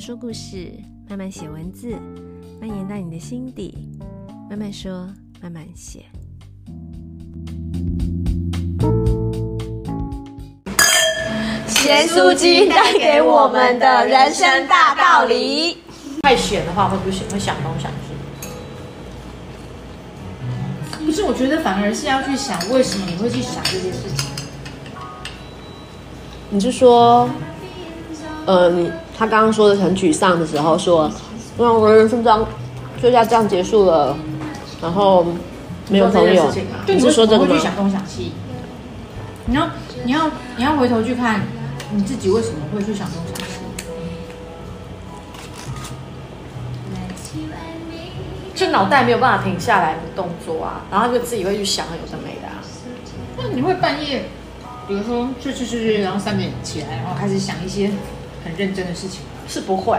慢说故事，慢慢写文字，蔓延到你的心底。慢慢说，慢慢写。咸酥鸡带给我们的人生大道理。太咸的话会不行，会想东想西。不是，我觉得反而是要去想，为什么你会去想这件事情。你是说，呃，你他刚刚说的很沮丧的时候，说，那我的人生这样就要这样结束了，然后没有朋友。对，你是说这个吗？会去想东想西。你要，你要，你要回头去看你自己为什么会去想东想西。就脑袋没有办法停下来的动作啊，然后就自己会去想有的没的啊。那你会半夜，比如说睡睡睡睡，然后三点起来，然后开始想一些很认真的事情？是不会，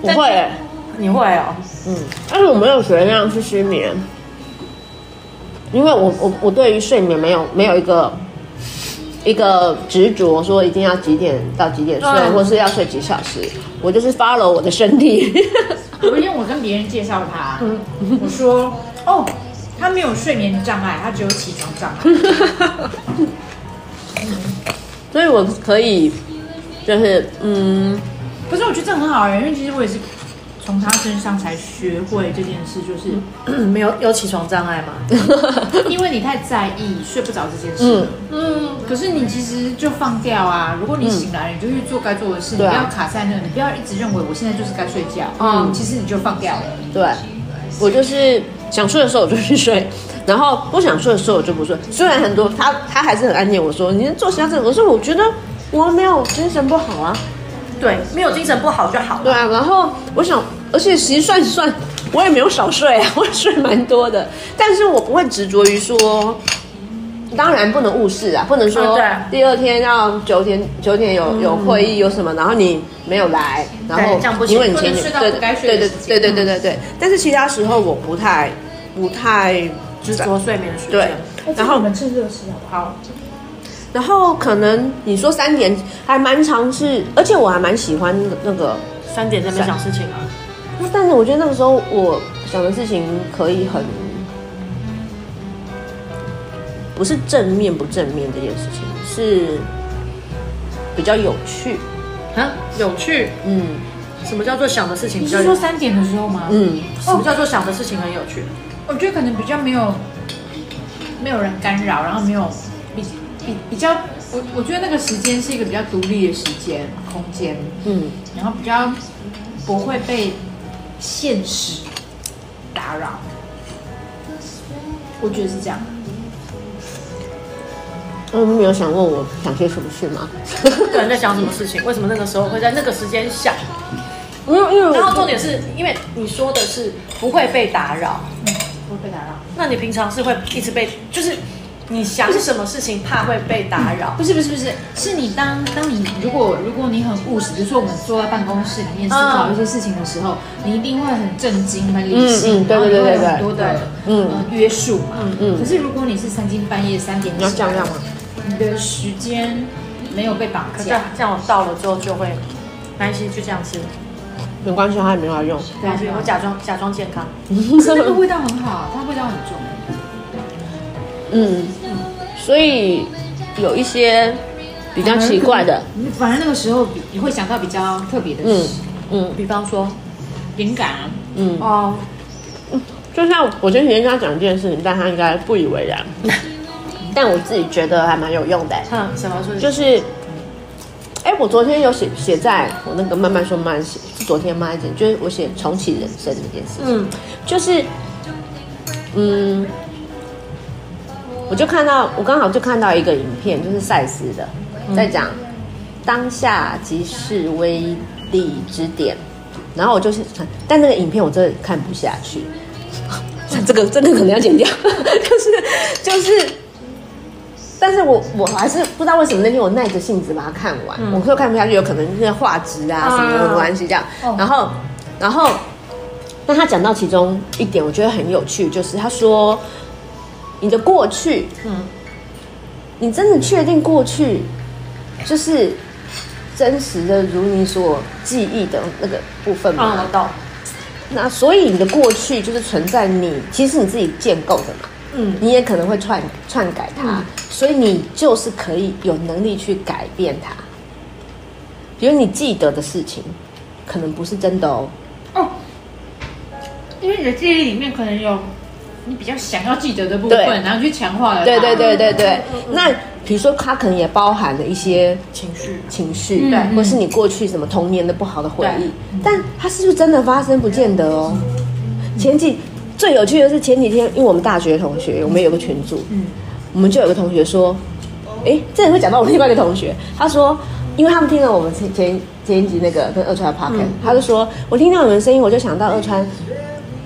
不会、欸，你会哦，嗯，但是我没有学那样去失眠，因为我我我对于睡眠没有没有一个一个执着，说一定要几点到几点睡，嗯、或是要睡几小时，我就是 follow 我的身体。有一天我跟别人介绍他，我说：“哦，他没有睡眠障碍，他只有起床障碍。”所以我可以，就是嗯，不是，我觉得这很好，因为其实我也是从他身上才学会这件事，就是没有有起床障碍嘛，因为你太在意睡不着这件事。嗯，可是你其实就放掉啊，如果你醒来，你就去做该做的事，你不要卡在那，你不要一直认为我现在就是该睡觉。嗯，其实你就放掉了。对，我就是想睡的时候我就去睡。然后不想睡的时候我就不睡，虽然很多他他还是很安静。我说你做其他事，我说我觉得我没有精神不好啊，对，没有精神不好就好了。对啊，然后我想，而且其实算一算，我也没有少睡啊，我也睡蛮多的。但是我不会执着于说，当然不能误事啊，不能说第二天要九点九点有有会议有什么，然后你没有来，然后因为你前天对对对对对对对对，但是其他时候我不太不太。执着睡眠时间，对，然后我们趁热吃好不好？然后可能你说三点还蛮长，是而且我还蛮喜欢那个三点在那边想事情啊。那但是我觉得那个时候我想的事情可以很，不是正面不正面这件事情，是比较有趣啊，有趣，嗯，什么叫做想的事情？你是说三点的时候吗？嗯，什么叫做想的事情很有趣？我觉得可能比较没有没有人干扰，然后没有比比比较，我我觉得那个时间是一个比较独立的时间空间，嗯，然后比较不会被现实打扰，我觉得是这样。嗯，你没有想问我想些什么事吗？个人在想什么事情？为什么那个时候会在那个时间想？因为因为然后重点是因为你说的是不会被打扰。不会被打扰，那你平常是会一直被，就是你想什么事情怕会被打扰？不是不是不是，是你当当你如果如果你很务实，比如说我们坐在办公室里面思考一些事情的时候，你一定会很震惊、很理性，对对对对对，很多的嗯约束嘛。嗯嗯。可是如果你是三更半夜三点，你要这样吗？你的时间没有被绑架，这样我到了之后就会，没关系，就这样吃。没关系，它也没法用。对，我假装假装健康。可是那个味道很好，它味道很重。嗯，所以有一些比较奇怪的。反正那个时候，你会想到比较特别的事。嗯，比方说灵感。嗯哦，就像我前几天跟他讲一件事情，但他应该不以为然。但我自己觉得还蛮有用的。嗯，什么说？就是。哎，我昨天有写写在我那个慢慢说慢写，昨天慢一点，就是我写重启人生这件事情，嗯，就是，嗯，我就看到，我刚好就看到一个影片，就是赛斯的，在讲当下即是威力之点，然后我就是看，但那个影片我真的看不下去，这个真的可能要剪掉，就是就是。但是我我还是不知道为什么那天我耐着性子把它看完，嗯、我说看不下去，有可能是画质啊什么的关系这样。嗯、然后，然后，那他讲到其中一点，我觉得很有趣，就是他说你的过去，嗯，你真的确定过去就是真实的如你所记忆的那个部分吗？嗯，我懂。那所以你的过去就是存在你，其实你自己建构的嘛。嗯，你也可能会篡篡改它，嗯、所以你就是可以有能力去改变它。比如你记得的事情，可能不是真的哦。哦，因为你的记忆里面可能有你比较想要记得的部分，然后去强化了。对对对对对。那比如说，它可能也包含了一些情绪、情绪，对，或是你过去什么童年的不好的回忆，嗯、但它是不是真的发生？不见得哦。嗯、前几。最有趣的是前几天，因为我们大学同学，我们有个群组，嗯，我们就有个同学说，哎，这也会讲到我们另外一个同学，他说，因为他们听了我们前前前一集那个跟二川的 podcast，他就说，我听到你们的声音，我就想到二川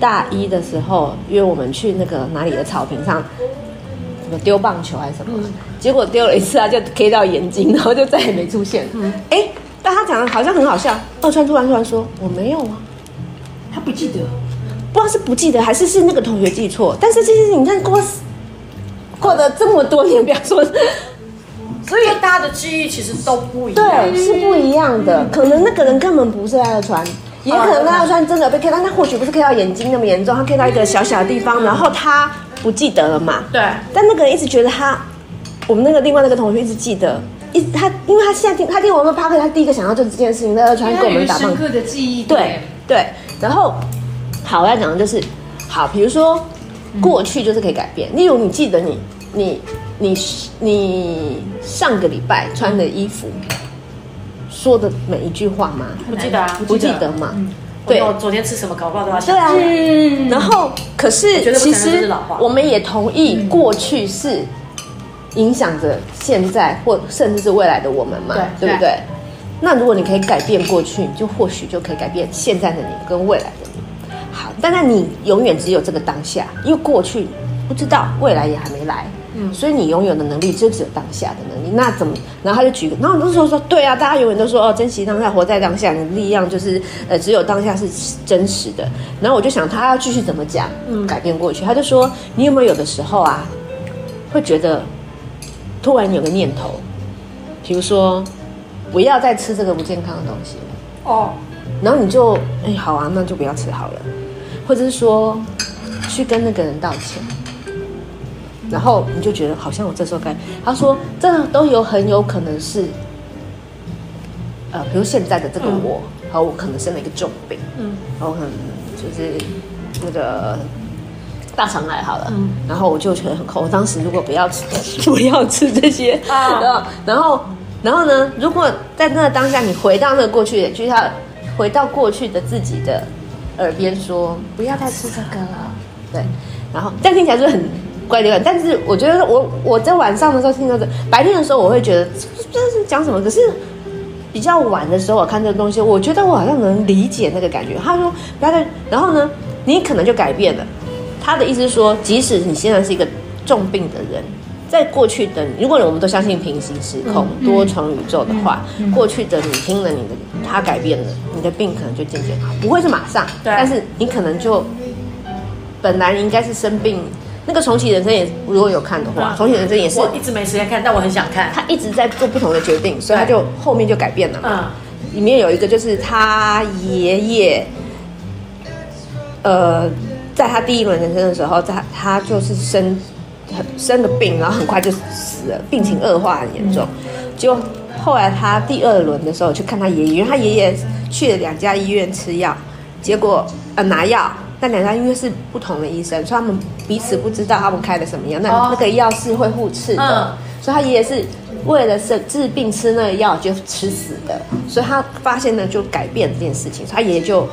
大一的时候约我们去那个哪里的草坪上，什么丢棒球还是什么，结果丢了一次啊，就 K 到眼睛，然后就再也没出现。嗯，哎，但他讲的好像很好笑，二川突然突然说，我没有啊，他不记得。不知道是不记得还是是那个同学记错，但是其实你看过过了这么多年，不要说，所以大家的记忆其实都不一样，对，是不一样的。可能那个人根本不是二川，也可能他二川真的被 K 到，他或许不是 K 到眼睛那么严重，他 K 到一个小小的地方，然后他不记得了嘛？对。但那个人一直觉得他，我们那个另外那个同学一直记得，一他，因为他现在听他听我们 Podcast，他第一个想到就是这件事情，那二川跟我们打棒，深刻的记忆，对对，然后。好，我要讲的就是，好，比如说过去就是可以改变。例如，你记得你你你你上个礼拜穿的衣服说的每一句话吗？不记得啊，不记得嘛？对，我昨天吃什么搞不好都要想。对啊，然后可是其实我们也同意，过去是影响着现在或甚至是未来的我们嘛？对，不对？那如果你可以改变过去，你就或许就可以改变现在的你跟未来的你。好但是你永远只有这个当下，因为过去不知道，未来也还没来，嗯，所以你拥有的能力就只有当下的能力。那怎么？然后他就举个，然后那时候说，对啊，大家永远都说哦，珍惜当下，活在当下，你的力量就是呃，只有当下是真实的。然后我就想他要继续怎么讲，嗯，改变过去。他就说，你有没有有的时候啊，会觉得突然有个念头，比如说不要再吃这个不健康的东西了，哦，然后你就哎，好啊，那就不要吃好了。或者是说，去跟那个人道歉，然后你就觉得好像我这时候该，他说这都有很有可能是，呃，比如现在的这个我，和、嗯、我可能生了一个重病，嗯，然后可能就是那个大肠癌好了，嗯，然后我就觉得很抠，我当时如果不要吃，不要吃这些啊，然后然后呢，如果在那个当下你回到那个过去，就是他回到过去的自己的。耳边说不要再吃这个了，对，然后这样听起来就是很怪的，但是我觉得我我在晚上的时候听到这，白天的时候我会觉得这是讲什么？可是比较晚的时候我看这个东西，我觉得我好像能理解那个感觉。他说不要再，然后呢，你可能就改变了。他的意思是说，即使你现在是一个重病的人。在过去的，如果我们都相信平行时空、嗯、多重宇宙的话，嗯嗯、过去的你听了你的，他改变了，你的病可能就渐渐好，不会是马上，对但是你可能就本来应该是生病，那个重启人生也如果有看的话，重启人生也是我一直没时间看，但我很想看，他一直在做不同的决定，所以他就后面就改变了嘛。嗯，里面有一个就是他爷爷，呃，在他第一轮人生的时候，他他就是生。生个病，然后很快就死了，病情恶化很严重。就后来他第二轮的时候去看他爷爷，因为他爷爷去了两家医院吃药，结果呃拿药，但两家因为是不同的医生，所以他们彼此不知道他们开的什么药。那那个药是会互斥的，所以他爷爷是为了治治病吃那个药就吃死的，所以他发现呢就改变这件事情，所以他爷爷就。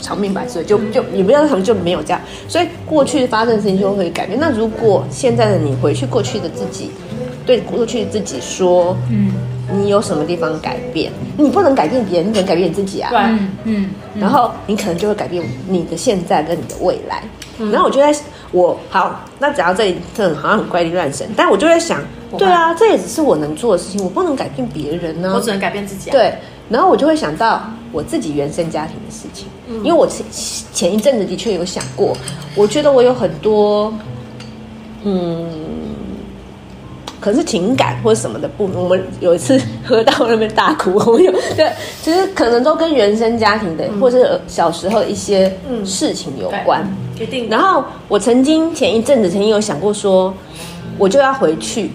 长命百岁，就就你不要什么就没有这样，所以过去发生的事情就会改变。那如果现在的你回去过去的自己，对过去自己说，嗯，你有什么地方改变？你不能改变别人，你只能改变你自己啊。对，嗯，然后你可能就会改变你的现在跟你的未来。嗯、然后我就在我好，那只要这一阵好像很怪力乱神，但我就在想，对啊，这也只是我能做的事情，我不能改变别人呢、啊，我只能改变自己、啊。对。然后我就会想到我自己原生家庭的事情，因为我前前一阵子的确有想过，我觉得我有很多，嗯，可能是情感或者什么的部分。我们有一次喝到那边大哭，我有 对，其实可能都跟原生家庭的，嗯、或者是小时候一些事情有关。一定。然后我曾经前一阵子曾经有想过说，我就要回去，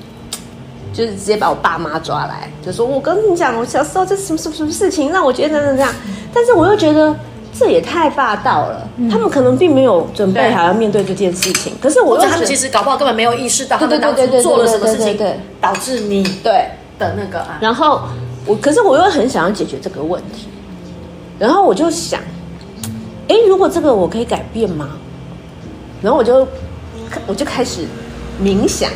就是直接把我爸妈抓来，就说我跟你讲，我小时候这什么什么什么事情让我觉得这样这样。但是我又觉得。这也太霸道了，嗯、他们可能并没有准备好要面对这件事情。可是我觉得他们其实搞不好根本没有意识到，他们当初做了什么事情，导致你对的那个啊。然后我，可是我又很想要解决这个问题，然后我就想，哎，如果这个我可以改变吗？然后我就，我就开始冥想，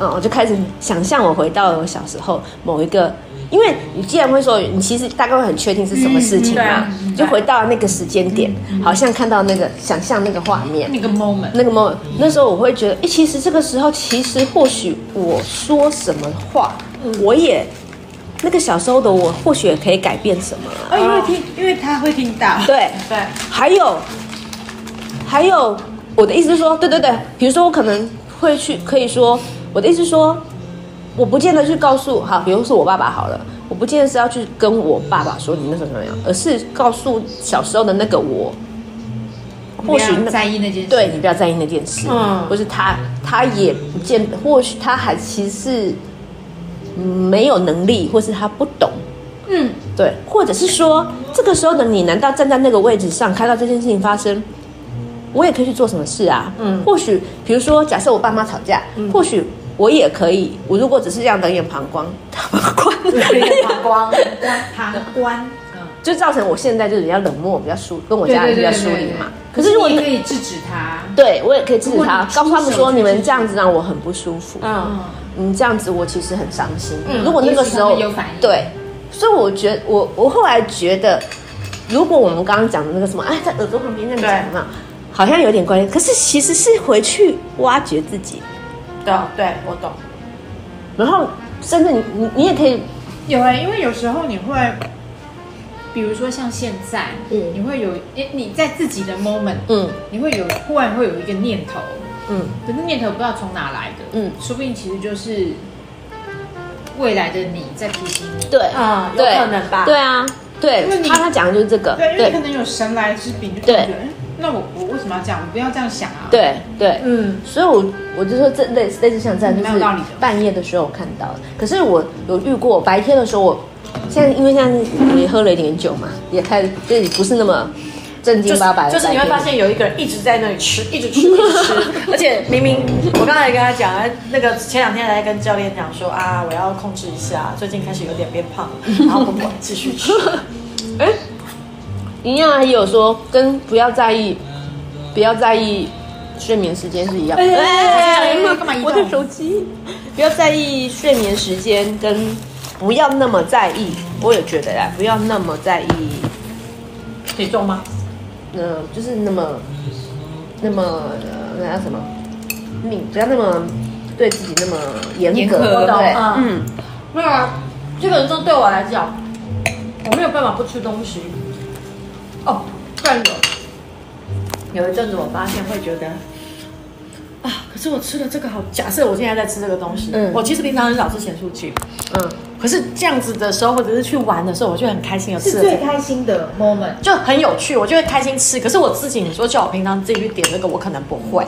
嗯，我就开始想象我回到了我小时候某一个。因为你既然会说，你其实大概会很确定是什么事情嘛，就回到那个时间点，嗯、好像看到那个，想象那个画面，那个 moment，那个 moment，那时候我会觉得，哎，其实这个时候，其实或许我说什么话，嗯、我也那个小时候的我，或许也可以改变什么啊，因为听，因为他会听到，对。对，还有还有，我的意思是说，对对对，比如说我可能会去，可以说，我的意思是说。我不见得去告诉，好，比如说我爸爸好了，我不见得是要去跟我爸爸说你那时候怎么样，而是告诉小时候的那个我，或许在意那件事，对，你不要在意那件事，嗯，或是他他也不见得，或许他还其实是没有能力，或是他不懂，嗯，对，或者是说这个时候的你，难道站在那个位置上看到这件事情发生，我也可以去做什么事啊？嗯，或许比如说假设我爸妈吵架，嗯、或许。我也可以，我如果只是这样冷眼旁观，旁观，冷 眼旁观，旁观，嗯，就造成我现在就是比较冷漠，比较疏，跟我家人比较疏离嘛。可是如果你可以制止他，对我也可以制止他，告诉他们说你们这样子让我很不舒服，嗯，你这样子我其实很伤心。如果那个时候有反应，对，所以我觉得我我后来觉得，如果我们刚刚讲的那个什么，哎，在耳朵旁边那个讲嘛，好像有点关系，可是其实是回去挖掘自己。对，我懂。然后，甚至你你你也可以有哎、欸，因为有时候你会，比如说像现在，嗯，你会有你你在自己的 moment，嗯，你会有忽然会有一个念头，嗯，可是念头不知道从哪来的，嗯，说不定其实就是未来的你在提醒你，对。啊，有可能吧？对啊，对，因为他他讲的就是这个，对，因为可能有神来之笔，就对。那我我为什么要这样？我不要这样想啊！对对，嗯，所以我我就说这类似类似像这样，就是半夜的时候我看到的。可是我有遇过白天的时候，我现在因为现在也喝了一点酒嘛，也开始就不是那么正经八百的。就是你会发现有一个人一直在那里吃，一直吃，一直吃，而且明明我刚才跟他讲，那个前两天还在跟教练讲说啊，我要控制一下，最近开始有点变胖，然后不管继续吃。哎。营养还有说跟不要在意，不要在意睡眠时间是一样的。哎，干嘛？我的手机。不要在意睡眠时间，跟不要那么在意。我也觉得呀，不要那么在意体重吗？嗯，就是那么那么那叫什么？你不要那么对自己那么严格，对不对？嗯，没有啊。这个人说对我来讲，我没有办法不吃东西。哦，突然有，有一阵子我发现会觉得啊，可是我吃了这个好。假设我现在在吃这个东西，嗯，我其实平常很少吃咸酥鸡，嗯，可是这样子的时候，或者是去玩的时候，我就很开心，有吃是最开心的 moment，就很有趣，我就会开心吃。可是我自己，你说叫我平常自己去点这个，我可能不会。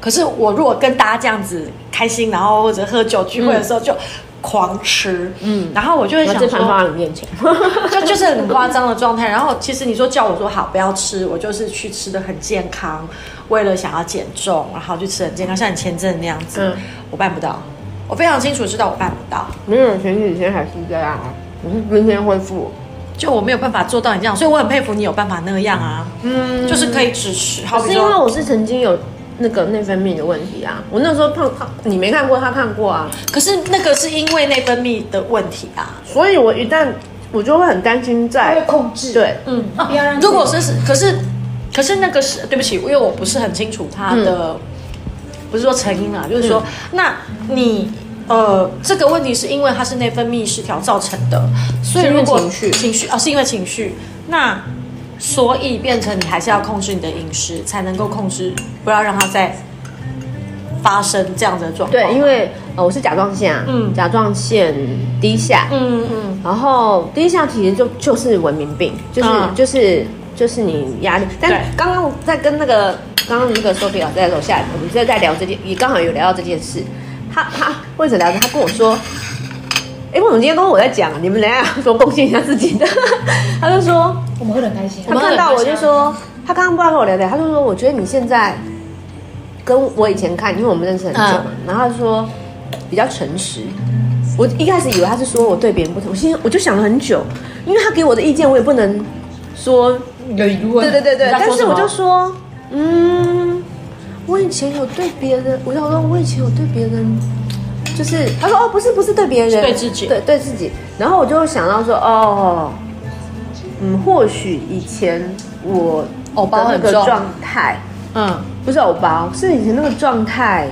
可是我如果跟大家这样子开心，然后或者喝酒聚会的时候就。狂吃，嗯，然后我就会想说，放在你面前，就就是很夸张的状态。然后其实你说叫我说好不要吃，我就是去吃的很健康，为了想要减重，然后去吃很健康，像你前阵那样子，嗯，我办不到，我非常清楚知道我办不到。没有前几天还是这样啊，我是今天恢复，就我没有办法做到你这样，所以我很佩服你有办法那样啊，嗯，就是可以只吃。好，是因为我是曾经有。那个内分泌的问题啊，我那时候胖胖，你没看过，他看过啊。可是那个是因为内分泌的问题啊，所以我一旦我就会很担心在会控制，对，嗯，不要让。如果是是，可是可是那个是对不起，因为我不是很清楚他的，嗯、不是说成因啊，就是说，嗯、那你呃这个问题是因为它是内分泌失调造成的，所以如果情绪情绪啊是因为情绪那。所以变成你还是要控制你的饮食，才能够控制，不要让它再发生这样的状况？对，因为呃我是甲状腺啊，嗯甲状腺低下，嗯嗯，然后低下其实就就是文明病，就是、嗯就是就是你压力。但对刚刚在跟那个刚刚那个 Sophia 在楼下，我们就在聊这件，也刚好有聊到这件事。他他为什么聊着？他跟我说，哎，为什么今天都是我在讲？你们等一下说贡献一下自己的。他就说，我们会很开心。他看到我就说，他刚刚不知道跟我聊聊，他就说，我觉得你现在跟我以前看，因为我们认识很久嘛，嗯然后说比较诚实。我一开始以为他是说我对别人不同，我现在我就想了很久，因为他给我的意见我也不能说，有疑问。对对对对，但是我就说，嗯，我以前有对别人，我就说我以前有对别人，就是他说哦不是不是对别人，对自己。对对自己，然后我就想到说哦，嗯，或许以前我偶包那个状态。嗯，不是偶包，是以前那个状态，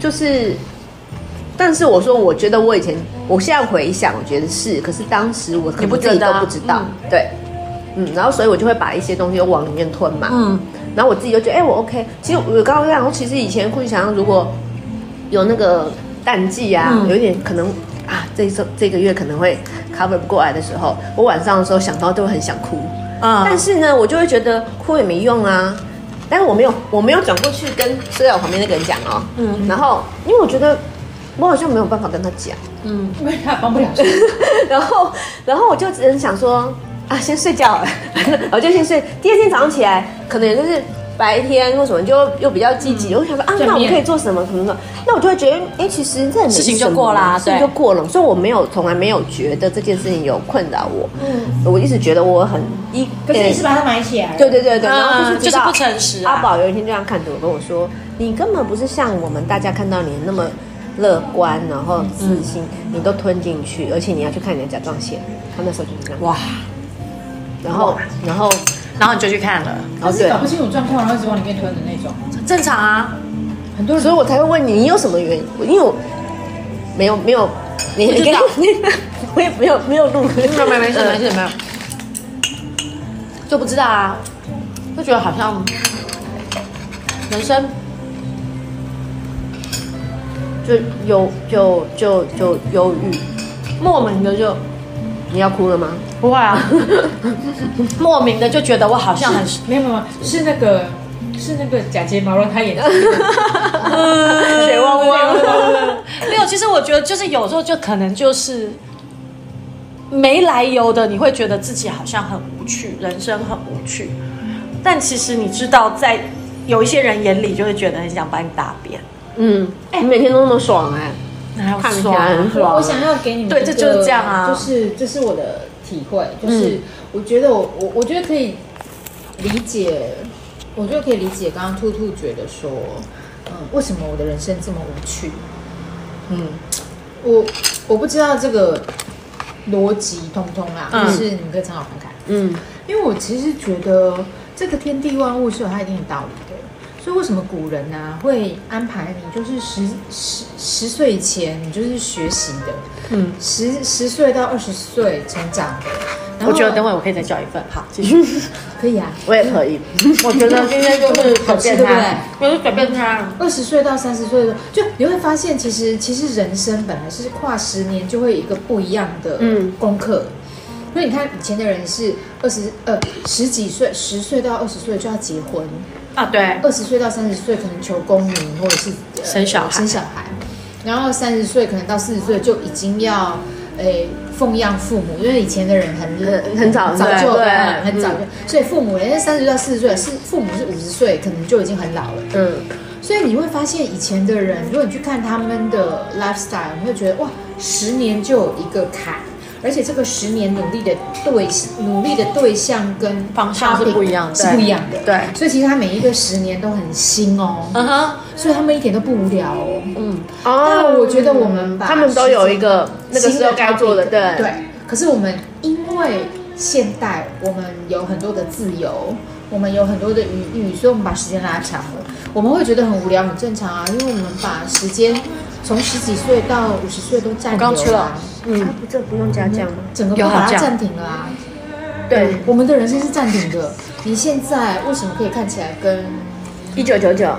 就是，但是我说，我觉得我以前，我现在回想，我觉得是，可是当时我可你不能自己觉得啊？都不知道，对，嗯，然后所以我就会把一些东西往里面吞嘛，嗯，然后我自己就觉得，哎、我 OK，其实我刚刚讲，其实以前会想象，如果有那个淡季啊，嗯有一点可能啊，这一周这个月可能会 cover 不过来的时候，我晚上的时候想到都会很想哭。嗯但是呢，我就会觉得哭也没用啊。但是我没有，我没有转过去跟睡在我旁边那个人讲哦。嗯。然后，因为我觉得我好像没有办法跟他讲。嗯，因为他帮不了事。然后，然后我就只能想说啊，先睡觉了，我就先睡。第二天早上起来，可能也就是白天或什么，就又比较积极。我就想说啊，那我们可以做什么什么的？那我就会觉得，哎，其实这事情就什么过啦事情就过了。所以我没有从来没有觉得这件事情有困扰我。嗯。我一直觉得我很一，可是你是把它埋起来了。对对对对，然后就是不诚实啊阿宝有一天这样看着我跟我说：“你根本不是像我们大家看到你那么乐观，然后自信，你都吞进去，而且你要去看你的甲状腺。”他那时候就是这样。哇，然后然后然后你就去看了，哦对他是搞，不清楚状况，然后一直往里面吞的那种。正常啊，很多人所以我才会问你，你有什么原因？因为我没有没有，你你知道。我也没有没有录，没有没有没事没事没有，就不知道啊，就觉得好像人生就有就就就忧郁。莫名的就你要哭了吗？不会啊，莫名的就觉得我好像很没有没有，是那个是那个假睫毛让他演的水汪汪的。没有，其实我觉得就是有时候就可能就是没来由的，你会觉得自己好像很无趣，人生很无趣。但其实你知道，在有一些人眼里，就会觉得很想把你打扁。嗯，你每天都那么爽哎、哪有看起爽啊来很爽。我想要给你们对这就是这样啊。就是这是我的体会，就是我觉得我我我觉得可以理解，我觉得可以理解刚刚兔兔觉得说，嗯，为什么我的人生这么无趣？嗯，我我不知道这个逻辑通不通啦，嗯。就是你们可以参考看看。嗯，因为我其实觉得这个天地万物是有它一定的道理的，所以为什么古人呢、啊、会安排你就是十十十岁以前你就是学习的，嗯，十十岁到二十岁成长的，然后我觉得等会我可以再叫一份。好，继续。可以啊，我也可以。我觉得今天就是好吃对不对？就是随便他。二十岁到三十岁的，就你会发现，其实其实人生本来是跨十年就会有一个不一样的嗯功课。所以你看，以前的人是二十呃十几岁，十岁到二十岁就要结婚，啊，对，二十岁到三十岁可能求功名或者是、呃生小孩。生小孩，然后三十岁可能到四十岁就已经要诶奉养父母，因为以前的人很很很早早就对嗯。很早就。嗯，所以父母人家三十到四十岁是父母是五十岁，可能就已经很老了。嗯，所以你会发现，以前的人，如果你去看他们的 lifestyle，你会觉得哇，十年就有一个坎，而且这个十年努力的对努力的对象跟方向是不一样的是不一样的。对所以其实他每一个十年都很新哦，嗯哼，所以他们一点都不无聊哦。嗯，但我觉得我们把他们都有一个那个时候该做的，新对对。可是我们因为现代，我们有很多的自由，我们有很多的余裕，所以我们把时间拉长了。我们会觉得很无聊，很正常啊，因为我们把时间从十几岁到五十岁都占我刚吃了嗯，不这不用加酱吗？整个都把它暂停了啊。对，我们的人生是暂停的。你现在为什么可以看起来跟一九九九，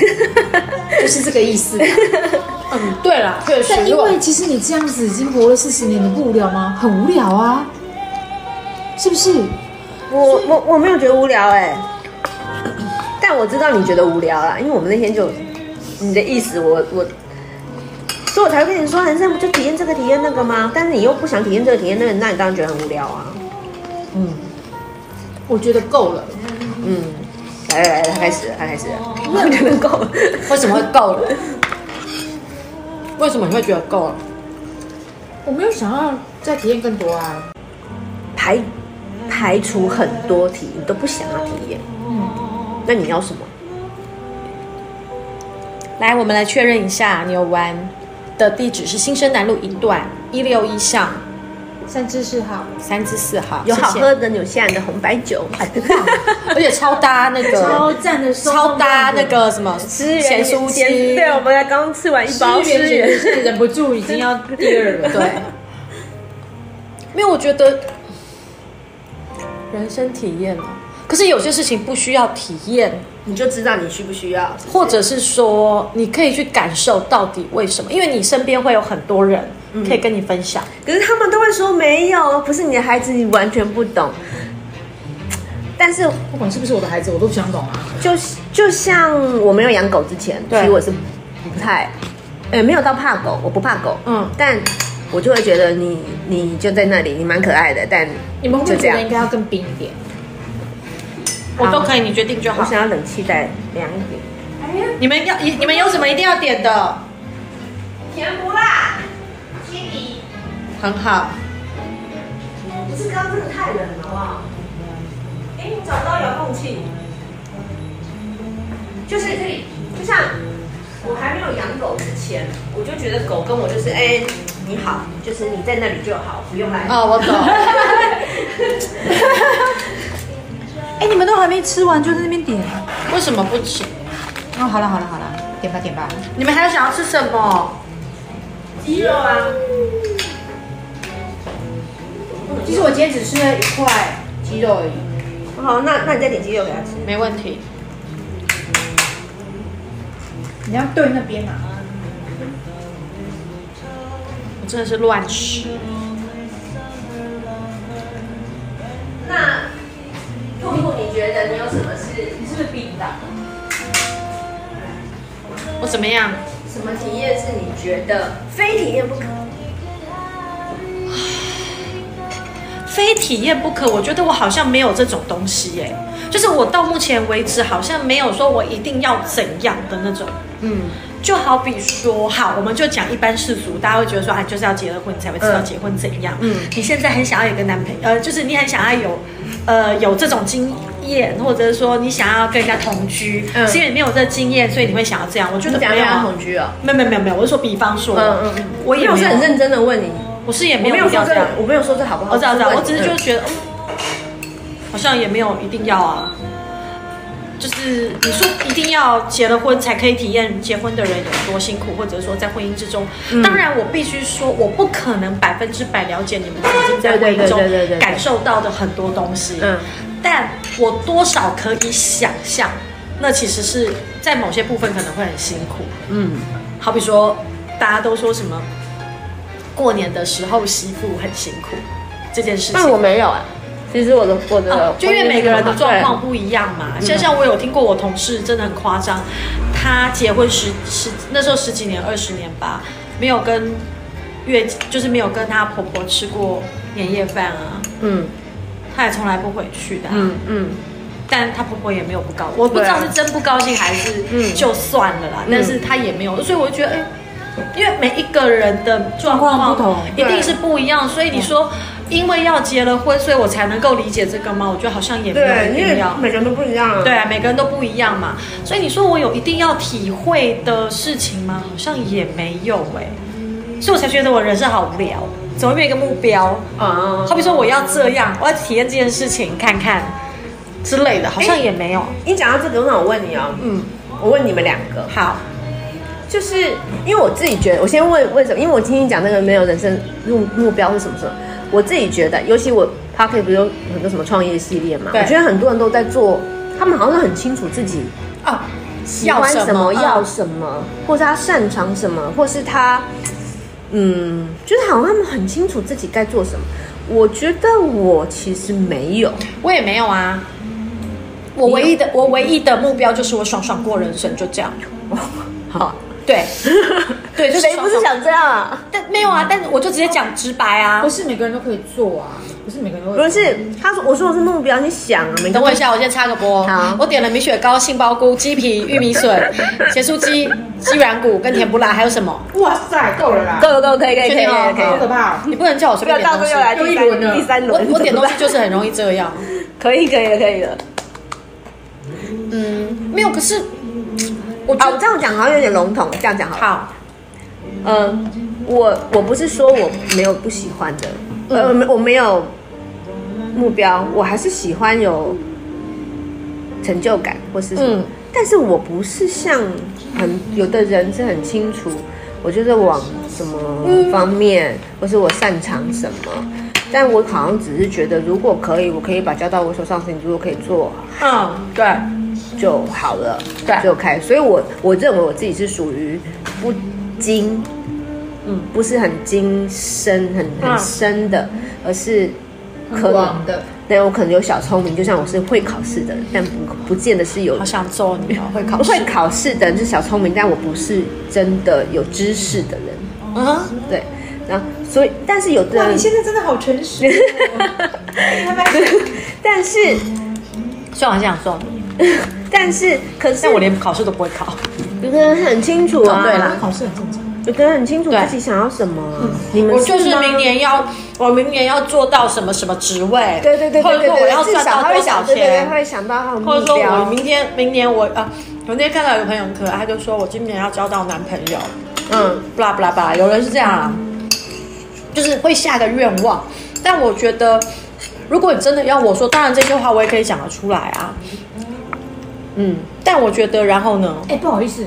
就是这个意思。嗯，对了，确实。但因为其实你这样子已经活了四十年，你不无聊吗？很无聊啊，是不是？我我我没有觉得无聊哎、欸，但我知道你觉得无聊啦，因为我们那天就你的意思我，我我，所以我才会跟你说，人生不就体验这个体验那个吗？但是你又不想体验这个体验那个，那你当然觉得很无聊啊。嗯，我觉得够了。嗯，来来来，他开始，他开始了，我觉得够了。为什么会够了？为什么你会觉得够了？我没有想要再体验更多啊。排排除很多体，你都不想要体验。嗯，那你要什么？来，我们来确认一下，牛湾的地址是新生南路一段一六一巷。三至四号，三至四号有好喝的纽西兰的红白酒，而且超搭那个超赞的，超搭那个什么咸酥鸡。对，我们才刚吃完一包，吃元现在忍不住已经要第二了。对，因为我觉得人生体验了，可是有些事情不需要体验，你就知道你需不需要，或者是说你可以去感受到底为什么，因为你身边会有很多人。可以跟你分享，可是他们都会说没有，不是你的孩子，你完全不懂。但是不管是不是我的孩子，我都不想懂啊。就就像我没有养狗之前，其实我是不太，呃，没有到怕狗，我不怕狗，嗯，但我就会觉得你你就在那里，你蛮可爱的，但你们会觉得应该要更冰一点，我都可以，你决定就好。我想要冷气再凉一点。哎呀，你们要你们有什么一定要点的？甜不辣。很好，不是刚刚真的太冷了，好不好？哎，你找不到遥控器，就是这里，就像我还没有养狗之前，我就觉得狗跟我就是哎，你好，就是你在那里就好，不用来。哦，我懂。哎，你们都还没吃完就在那边点，为什么不吃？哦，好了好了好了，点吧点吧。你们还有想要吃什么？鸡肉啊。其实我今天只吃了一块鸡肉而已。好，那那你再点鸡肉给他吃，没问题。你要对那边嘛？我真的是乱吃。的？我怎么样？什么体验是你觉得非体验不可？非体验不可，我觉得我好像没有这种东西耶，就是我到目前为止好像没有说我一定要怎样的那种，嗯，就好比说，好，我们就讲一般世俗，大家会觉得说，啊，就是要结了婚你才会知道结婚怎样，嗯，你现在很想要有个男朋友，呃，就是你很想要有，呃，有这种经验，或者是说你想要跟人家同居，嗯，是因为你没有这个经验，所以你会想要这样。我觉得不要同居啊，没有没有没有没有，我是说比方说，嗯嗯嗯，我也没有是很认真的问你。我是也没有说这样，我没有说这好不好？我知道，知道，我只是就觉得，嗯，好像也没有一定要啊。就是你说一定要结了婚才可以体验结婚的人有多辛苦，或者说在婚姻之中，当然我必须说，我不可能百分之百了解你们曾经在婚姻中感受到的很多东西。嗯，但我多少可以想象，那其实是在某些部分可能会很辛苦。嗯，好比说大家都说什么。过年的时候媳妇很辛苦，这件事情。但我没有啊，其实我的我的、啊，就因为每个人的状况不一样嘛。像像我有听过我同事真的很夸张，她结婚十十那时候十几年二十年吧，没有跟月就是没有跟她婆婆吃过年夜饭啊。嗯，她也从来不回去的、啊。嗯嗯，但她婆婆也没有不高，我不知道是真不高兴还是嗯就算了啦。嗯、但是她也没有，所以我就觉得哎。因为每一个人的状况不同，一定是不一样，所以你说，因为要结了婚，所以我才能够理解这个吗？我觉得好像也没有一定要，每个人都不一样。对啊，每个人都不一样嘛，所以你说我有一定要体会的事情吗？好像也没有哎，所以我才觉得我人生好无聊，怎么没有一个目标啊？好比说我要这样，我要体验这件事情看看之类的，好像也没有。你讲到这个，那我问你啊，嗯，我问你们两个，好。就是因为我自己觉得，我先问为什么？因为我听你讲那个没有人生目目标是什么时候？我自己觉得，尤其我 Podcast 不是有很多什么创业系列嘛？我觉得很多人都在做，他们好像很清楚自己啊喜欢什么，要什么要什么，或是他擅长什么，或是他，嗯，就是好像他们很清楚自己该做什么。我觉得我其实没有，我也没有啊。我唯一的我唯一的目标就是我爽爽过人生，就这样。好，对，对，就是谁不是想这样啊？但没有啊，但我就直接讲直白啊。不是每个人都可以做啊，不是每个人都会。不是，他说我说的是目标，你想啊，等我一下，我先插个播。好，我点了米雪糕、杏鲍菇、鸡皮、玉米笋、咸酥鸡、鸡软骨跟甜不辣，还有什么？哇塞，够了啦！够了够了，可以可以可以可以，好可怕！你不能叫我随便点东西。又来第三轮，第三轮。我我点东西就是很容易这样。可以可以可以的。嗯，没有，可是我觉得这样讲好像有点笼统，这样讲好。好，嗯，我我不是说我没有不喜欢的，呃，我没有目标，我还是喜欢有成就感或是什么，但是我不是像很有的人是很清楚，我就是往什么方面，或是我擅长什么，但我好像只是觉得，如果可以，我可以把交到我手上的事情，如果可以做，嗯，对。就好了，对，就开。所以我我认为我自己是属于不精，嗯，不是很精深、很很深的，而是可能的。对，我可能有小聪明，就像我是会考试的人，但不不见得是有。好想揍你哦！会考会考试的人是小聪明，但我不是真的有知识的人。嗯，对。然后，所以，但是有的人，哇，你现在真的好诚实。但是，虽然我这样揍你。但是，可是，但我连考试都不会考。有的人很清楚啊，对啦，考试很正常。有的人很清楚自己想要什么。你们我就是明年要，我明年要做到什么什么职位？对对对对对，或者说我要赚到多少钱？他会想到他的目标。或者说我明天明年我啊，我那天看到有个朋友很可爱，他就说我今年要交到男朋友。嗯，不啦不啦不啦，有人是这样啊，就是会下个愿望。但我觉得，如果你真的要我说，当然这句话我也可以讲得出来啊。嗯，但我觉得，然后呢？哎，不好意思，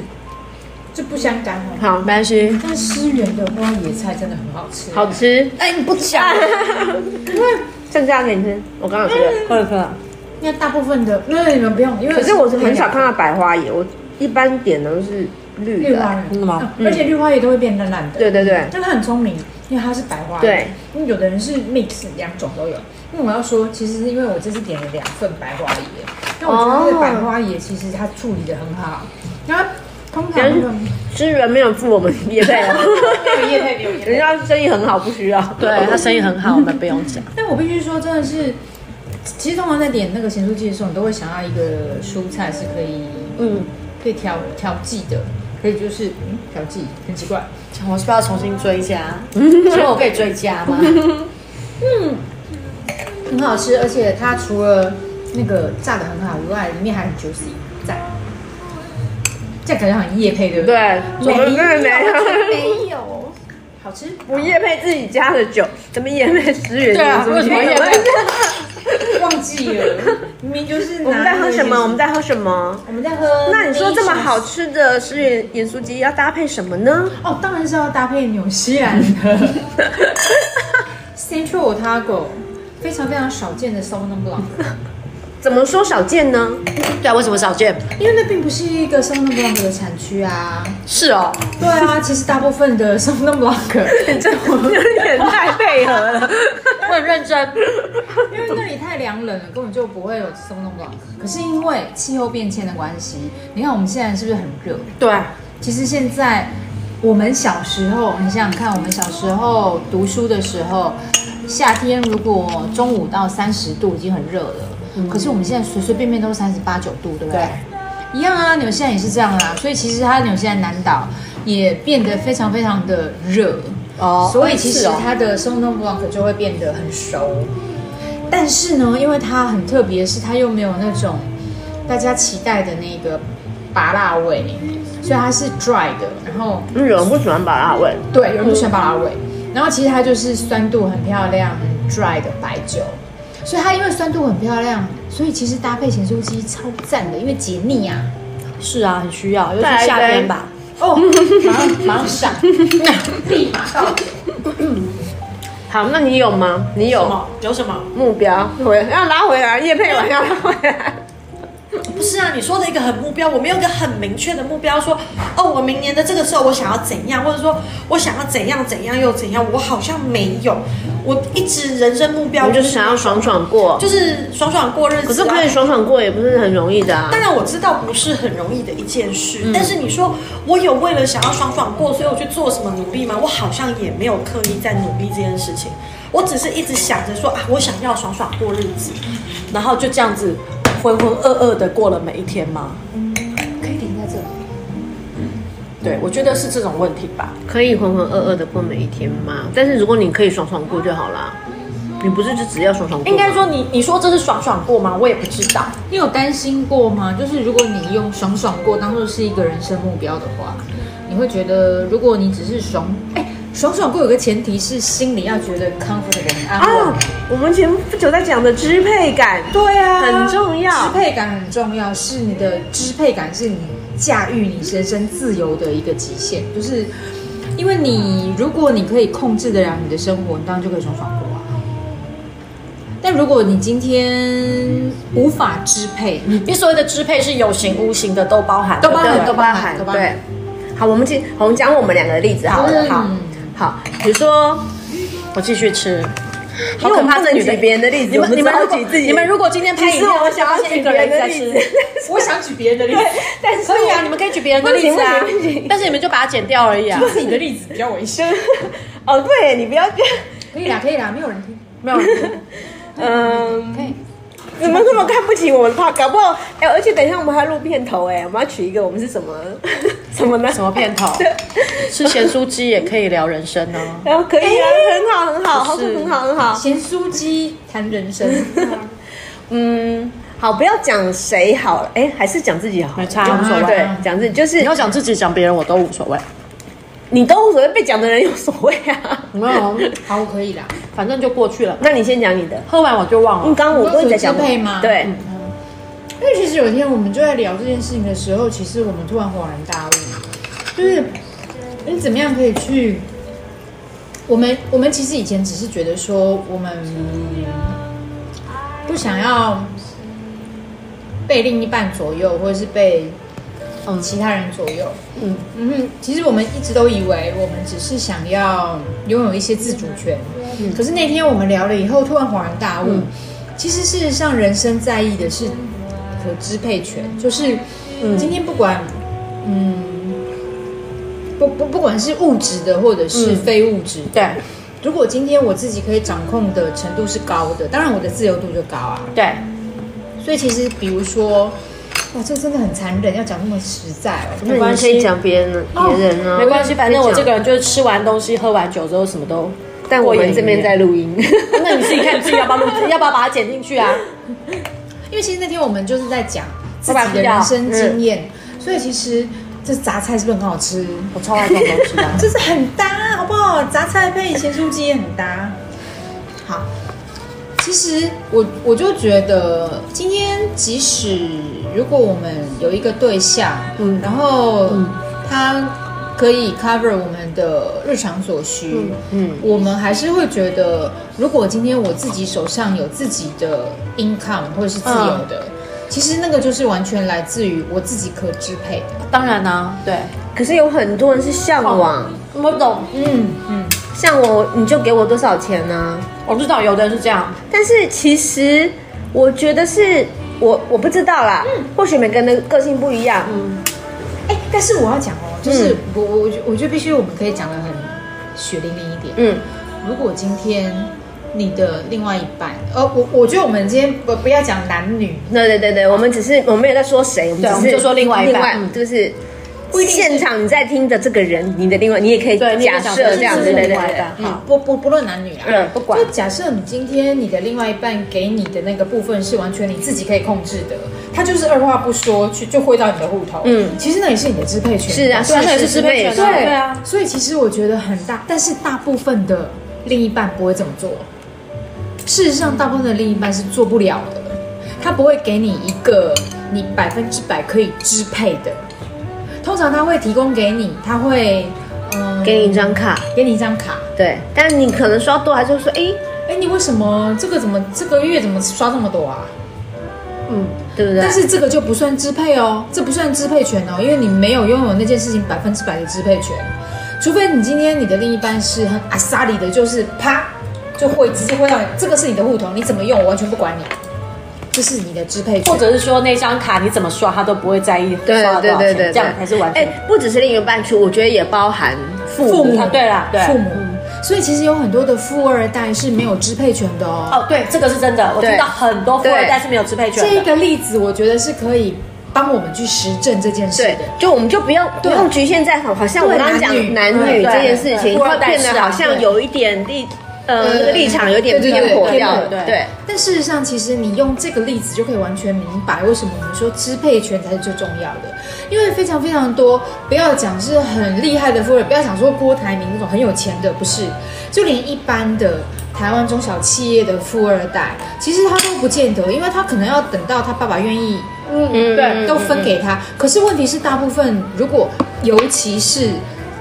这不相干哦。好，没关系。但思源的花野菜真的很好吃，好吃。哎，你不讲，因 为剩下给你吃。我刚刚吃了，喝了喝了。因为大部分的，那你们不用，因为可是我是很少看到白花椰，我一般点的都是绿的。真的吗？而且绿花椰都会变烂烂的。对对对。但它很聪明，因为它是白花椰。对。因为有的人是 mix 两种都有。因为我要说，其实是因为我这次点了两份白花椰。那我觉得这个白花椰其实它处理的很好，它通常资源没有付我们业配哦，没有业配，没有业配，人家生意很好，不需要。对，他生意很好，我们不用讲。但我必须说，真的是，其实通常在点那个咸酥鸡的时候，你都会想要一个蔬菜是可以，嗯，可以调调剂的，可以就是嗯调剂，很奇怪，我是不是要重新追加？请问我可以追加吗？嗯，很好吃，而且它除了。那个炸的很好，以外里面还很 juicy，赞。这感觉很夜配，对不对？对，没有，没有，好吃。不夜配自己家的酒，怎么业配十元？对啊，为什么业配？忘记了，明明就是。我们在喝什么？我们在喝什么？我们在喝。那你说这么好吃的十元盐酥鸡要搭配什么呢？哦，当然是要搭配纽西兰的 Central Otago，非常非常少见的 Sauvignon Blanc。怎么说少见呢？对啊，为什么少见？因为那并不是一个 Sauvignon Blanc 的产区啊。是哦。对啊，其实大部分的 Sauvignon Blanc，这有点太配合了。我很认真，因为那里太凉冷了，根本就不会有 Sauvignon Blanc。可是因为气候变迁的关系，你看我们现在是不是很热？对。其实现在我们小时候，你想想看，我们小时候读书的时候，夏天如果中午到三十度，已经很热了。可是我们现在随随便便都是三十八九度，对不对？对，一样啊，纽西兰也是这样啊。所以其实它纽西兰南岛也变得非常非常的热哦。所以其实它的 Sauvignon Blanc 就会变得很熟。但是呢，因为它很特别，是它又没有那种大家期待的那个芭辣味，所以它是 dry 的。然后有人不喜欢芭辣味，对，有人不喜欢芭辣味。然后其实它就是酸度很漂亮很，dry 的白酒。所以它因为酸度很漂亮，所以其实搭配咸酥鸡超赞的，因为解腻啊。是啊，很需要，尤其夏天吧。哦，马上马上闪，立马到。好，那你有吗？你有有什么目标？回要拉回来，叶佩完要拉回来。不是啊，你说的一个很目标，我没有一个很明确的目标，说哦，我明年的这个时候我想要怎样，或者说我想要怎样怎样又怎样，我好像没有，我一直人生目标就是想要爽爽过，就是爽爽过日子。可是可以爽爽过也不是很容易的啊。当然我知道不是很容易的一件事，嗯、但是你说我有为了想要爽爽过，所以我去做什么努力吗？我好像也没有刻意在努力这件事情，我只是一直想着说啊，我想要爽爽过日子，然后就这样子。浑浑噩噩的过了每一天吗？可以停在这里。对，我觉得是这种问题吧。可以浑浑噩噩的过每一天吗？但是如果你可以爽爽过就好了。你不是就只要爽爽过？应该说你你说这是爽爽过吗？我也不知道。你有担心过吗？就是如果你用爽爽过当做是一个人生目标的话，你会觉得如果你只是爽哎。爽爽过有个前提是心里要觉得 comfortable 安稳。啊，我们前不久在讲的支配感，对啊，很重要。支配感很重要，是你的支配感是你驾驭你人生自由的一个极限。就是因为你如果你可以控制得了你的生活，你当然就可以爽爽过啊。但如果你今天无法支配，你你所谓的支配是有形无形的都包含，都包含，都包含，都包含。对，好，我们今我们讲我们两个的例子好了，好。好，比如说我继续吃，好可怕！这举别人的例子，你们你们举自己。你们如果今天拍影片，我想要举别人的例子，我想举别人的例子，但是可以啊，你们可以举别人的例子啊，但是你们就把它剪掉而已啊。自己的例子比较危险。哦，对，你不要，可以啦，可以啦，没有人听，没有人听。嗯，可以。怎么这么看不起我们？怕搞不好哎！而且等一下我们还要录片头哎，我们要取一个我们是什么 什么呢？什么片头？吃咸酥鸡也可以聊人生哦。然后可以啊，很好很好，好很好很好。咸酥鸡谈人生。嗯，好，不要讲谁好了，哎，还是讲自己好，没差，无所谓。对，讲自己就是你要讲自己，讲别人我都无所谓。你都无所谓，被讲的人有所谓啊？没有，好，可以啦。反正就过去了。那你先讲你的，喝完我就忘了。你刚刚我都在讲配吗？对。嗯因为其实有一天我们就在聊这件事情的时候，其实我们突然恍然大悟，就是你怎么样可以去？我们我们其实以前只是觉得说，我们不想要被另一半左右，或者是被嗯其他人左右。嗯嗯哼，其实我们一直都以为我们只是想要拥有一些自主权。嗯，可是那天我们聊了以后，突然恍然大悟，嗯、其实事实上人生在意的是可支配权，就是今天不管嗯，嗯不不不管是物质的或者是非物质，对，如果今天我自己可以掌控的程度是高的，当然我的自由度就高啊。对，所以其实比如说。哇，这个真的很残忍，要讲那么实在哦。没关系，可以讲别人，别人呢？没关系，反正我这个人就是吃完东西、喝完酒之后什么都。但我们这边在录音，那你自己看自己要不要录，要不要把它剪进去啊？因为其实那天我们就是在讲自己的人生经验，所以其实这杂菜是不是很好吃？我超爱这种东西的，就是很搭，好不好？杂菜配咸酥鸡也很搭。好，其实我我就觉得今天即使。如果我们有一个对象，嗯，然后他可以 cover 我们的日常所需，嗯，嗯，我们还是会觉得，如果今天我自己手上有自己的 income 或者是自由的，嗯，其实那个就是完全来自于我自己可支配的。当然呢，啊，对。可是有很多人是向往，我懂，嗯嗯，像我，你就给我多少钱呢？我知道有的人是这样，但是其实我觉得是。我我不知道啦，嗯，或许每个人的个性不一样，嗯，哎，但是我要讲哦，就是我我我我觉得必须我们可以讲得很血淋淋一点，嗯，如果今天你的另外一半，呃，我我觉得我们今天不不要讲男女，对对对对，我们只是我们没有在说谁，对，我们就说另外一半，就是。现场你在听的这个人，你的另外你也可以假设这样子，对对对，好，不不不论男女啊，嗯，不管。就假设你今天你的另外一半给你的那个部分是完全你自己可以控制的，他就是二话不说去就汇到你的户头，嗯，其实那也是你的支配权，是啊，那也是支配权，对啊。所以其实我觉得很大，但是大部分的另一半不会这么做。事实上，大部分的另一半是做不了的，他不会给你一个你百分之百可以支配的。通常他会提供给你，他会，嗯，给你一张卡，给你一张卡，对。但你可能刷多，还是说，哎，哎，你为什么这个怎么这个月怎么刷这么多啊？嗯，对不对？但是这个就不算支配哦，这不算支配权哦，因为你没有拥有那件事情百分之百的支配权，除非你今天你的另一半是很阿萨里的，就是啪就会直接会让你这个是你的户头，你怎么用我完全不管你，这是你的支配权，或者是说那张卡你怎么刷他都不会在意刷了多少钱，对对对对，这样才是完全。哎，不只是另一半出，我觉得也包含父母，对啦，对父母。所以其实有很多的富二代是没有支配权的哦。哦，对，这个是真的。我听到很多富二代是没有支配权的。这个例子我觉得是可以帮我们去实证这件事的。就我们就不用不用局限在好像我刚刚讲男女这件事情，会变得好像有一点立呃那个立场有点偏颇掉了。对。但事实上，其实你用这个例子就可以完全明白为什么我们说支配权才是最重要的。因为非常非常多，不要讲是很厉害的富人，不要讲说郭台铭那种很有钱的，不是，就连一般的台湾中小企业的富二代，其实他都不见得，因为他可能要等到他爸爸愿意，嗯嗯，对，都分给他。可是问题是，大部分如果尤其是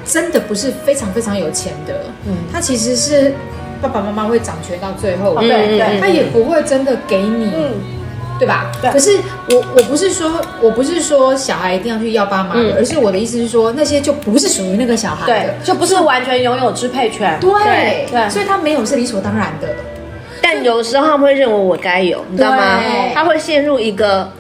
真的不是非常非常有钱的，嗯，他其实是爸爸妈妈会掌权到最后，对对，他也不会真的给你。对吧？对。可是我我不是说我不是说小孩一定要去要爸妈的，嗯、而是我的意思是说那些就不是属于那个小孩的，就不是完全拥有支配权。对对，对所以他没有是理所当然的。但有时候他们会认为我该有，你知道吗？他会陷入一个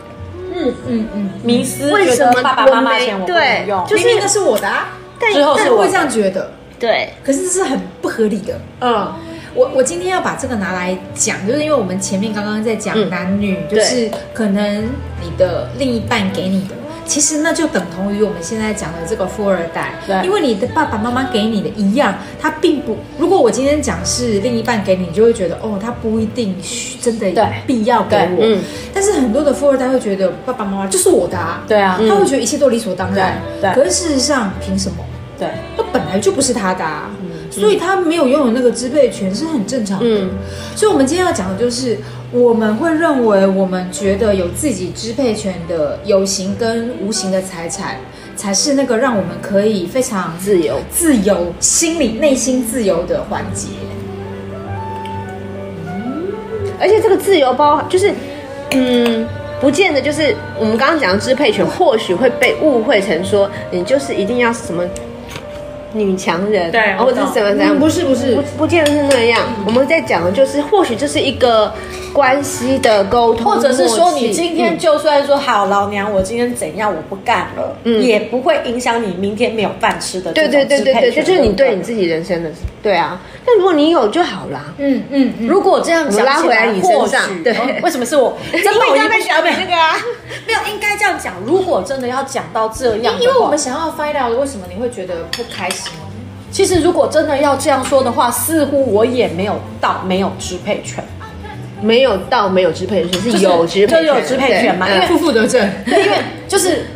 嗯嗯嗯迷思，为什么爸爸妈妈钱我不能用？就是那是我的啊，但是我会这样觉得。对，可是这是很不合理的。嗯。我我今天要把这个拿来讲，就是因为我们前面刚刚在讲男女，嗯、就是可能你的另一半给你的，其实那就等同于我们现在讲的这个富二代，对，因为你的爸爸妈妈给你的一样，他并不。如果我今天讲是另一半给你，你就会觉得哦，他不一定真的有必要给我。嗯。但是很多的富二代会觉得爸爸妈妈就是我的啊，对啊，他会觉得一切都理所当然。对。可是事实上，凭什么？对，他本来就不是他的啊。所以他没有拥有那个支配权是很正常的。嗯，所以我们今天要讲的就是，我们会认为我们觉得有自己支配权的有形跟无形的财产，才是那个让我们可以非常自由、自由、心里内心自由的环节。嗯，而且这个自由包就是，嗯，不见得就是我们刚刚讲的支配权，或许会被误会成说你就是一定要什么。女强人，对，或者是怎么怎样？不是不是，不不见得是那样。我们在讲的就是，或许这是一个关系的沟通，或者是说，你今天就算说好，老娘我今天怎样，我不干了，嗯，也不会影响你明天没有饭吃的。对对对对对，这就是你对你自己人生的，对啊。那如果你有就好啦。嗯嗯，如果这样讲，拉回来你身上，对，为什么是我？真的，我应该讲那个啊，没有，应该这样讲。如果真的要讲到这样，因为我们想要 find out 为什么你会觉得不开心。其实，如果真的要这样说的话，似乎我也没有到没有支配权，没有到没有支配权，是有支配权，就有支配权嘛？因为负负得正。对，因为就是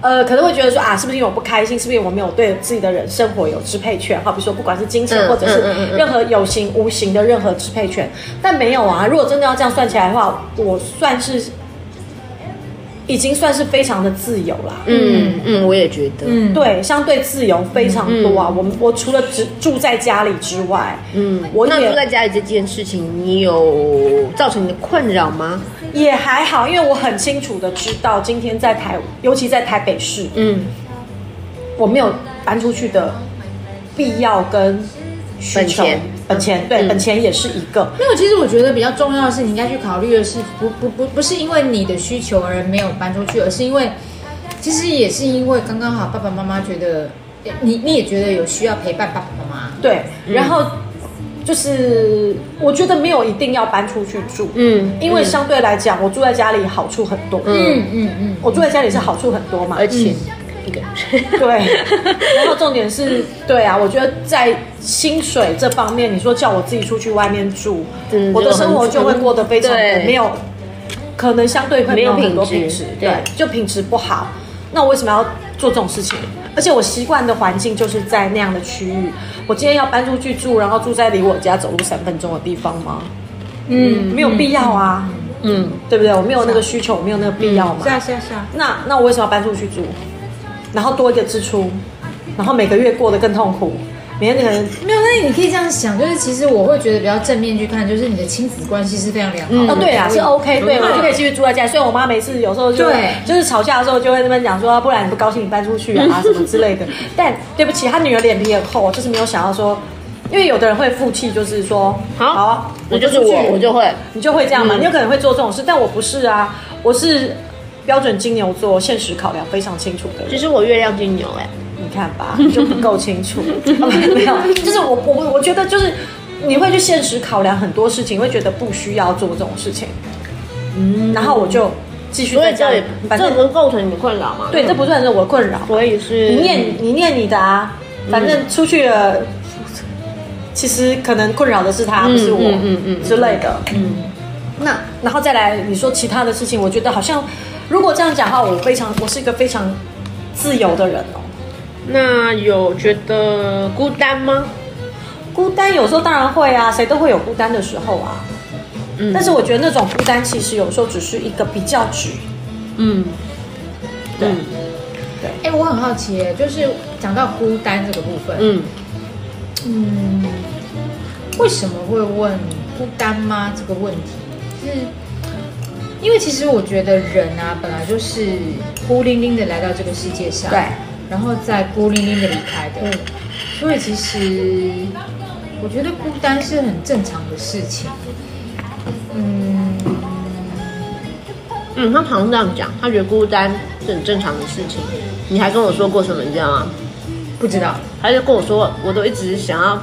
呃，可能会觉得说啊，是不是因为我不开心？是不是因为我没有对自己的人生活有支配权？好，比如说不管是金钱或者是任何有形无形的任何支配权，但没有啊。如果真的要这样算起来的话，我算是。已经算是非常的自由啦。嗯嗯，我也觉得，嗯，对，相对自由非常多啊。我我除了只住在家里之外，嗯，我那住在家里这件事情，你有造成你的困扰吗？也还好，因为我很清楚的知道，今天在台，尤其在台北市，嗯，我没有搬出去的必要跟需求。本钱对，本钱也是一个。没有其实我觉得比较重要的是，你应该去考虑的是，不不不不是因为你的需求而没有搬出去，而是因为，其实也是因为刚刚好爸爸妈妈觉得，你你也觉得有需要陪伴爸爸妈妈。对，然后就是我觉得没有一定要搬出去住，嗯，因为相对来讲，我住在家里好处很多，嗯嗯嗯，我住在家里是好处很多嘛，而且。对，然后重点是，对啊，我觉得在薪水这方面，你说叫我自己出去外面住，嗯、我的生活就会过得非常的没有，可能相对会没有很多品质，对，对，就品质不好。那我为什么要做这种事情？而且我习惯的环境就是在那样的区域，我今天要搬出去住，然后住在离我家走路三分钟的地方吗？嗯，没有必要啊，嗯，对不对？我没有那个需求，我没有那个必要嘛。是啊，是啊，是啊。那那我为什么要搬出去住？然后多一个支出，然后每个月过得更痛苦，每天可能没有，那你可以这样想，就是其实我会觉得比较正面去看，就是你的亲子关系是非常良好的。哦，对啊，是 OK，对，对我就可以继续住在家。所以我妈每次有时候就对就是吵架的时候，就会那边讲说，不然你不高兴，你搬出去啊什么之类的。但对不起，她女儿脸皮很厚，就是没有想要说，因为有的人会负气，就是说，好我就是我，我就会。你就会这样嘛？嗯你有可能会做这种事，但我不是啊，我是标准金牛座，现实考量非常清楚的人。其实我月亮金牛哎、你看吧，你 就不够清楚。哦没有，就是我我我觉得就是你会去现实考量很多事情，会觉得不需要做这种事情。嗯，然后我就继续在家里，反正这不是构成你的困扰吗？对，这不算是我的困扰。所以是你念你念你的啊，反正出去了，其实可能困扰的是他，不是我，嗯嗯嗯之类的。嗯，那然后再来你说其他的事情，我觉得好像如果这样讲的话，我非常我是一个非常自由的人哦。那有觉得孤单吗？孤单有时候当然会啊，谁都会有孤单的时候啊。嗯但是我觉得那种孤单其实有时候只是一个比较值。嗯，对嗯哎，我很好奇耶，就是讲到孤单这个部分，嗯，嗯，为什么会问孤单吗？这个问题是，因为其实我觉得人啊，本来就是孤零零的来到这个世界上，对，然后再孤零零的离开的，嗯所以其实我觉得孤单是很正常的事情。嗯，嗯，他常常这样讲，他觉得孤单是很正常的事情。你还跟我说过什么，你知道吗？不知道，他就跟我说，我都一直想要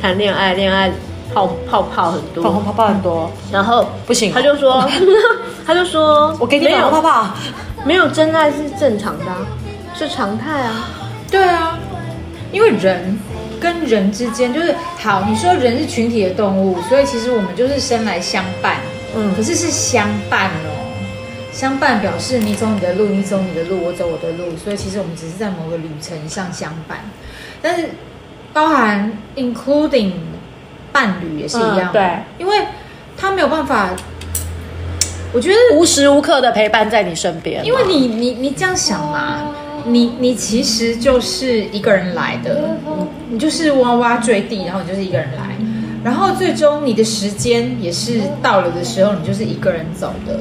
谈恋爱，恋爱泡泡泡很多，粉红泡泡很多，然后不行他就说，他就说，我给你没有泡泡。没有真爱是正常的、啊，是常态啊。对啊，因为人跟人之间就是好，你说人是群体的动物，所以其实我们就是生来相伴，嗯可是是相伴哦。相伴表示你走你的路，你走你的路，我走我的路，所以其实我们只是在某个旅程上相伴，但是包含 including 伴侣也是一样、嗯对，因为他没有办法，我觉得无时无刻的陪伴在你身边，因为你你你这样想嘛，你你其实就是一个人来的，你你就是哇哇坠地，然后你就是一个人来，然后最终你的时间也是到了的时候，你就是一个人走的，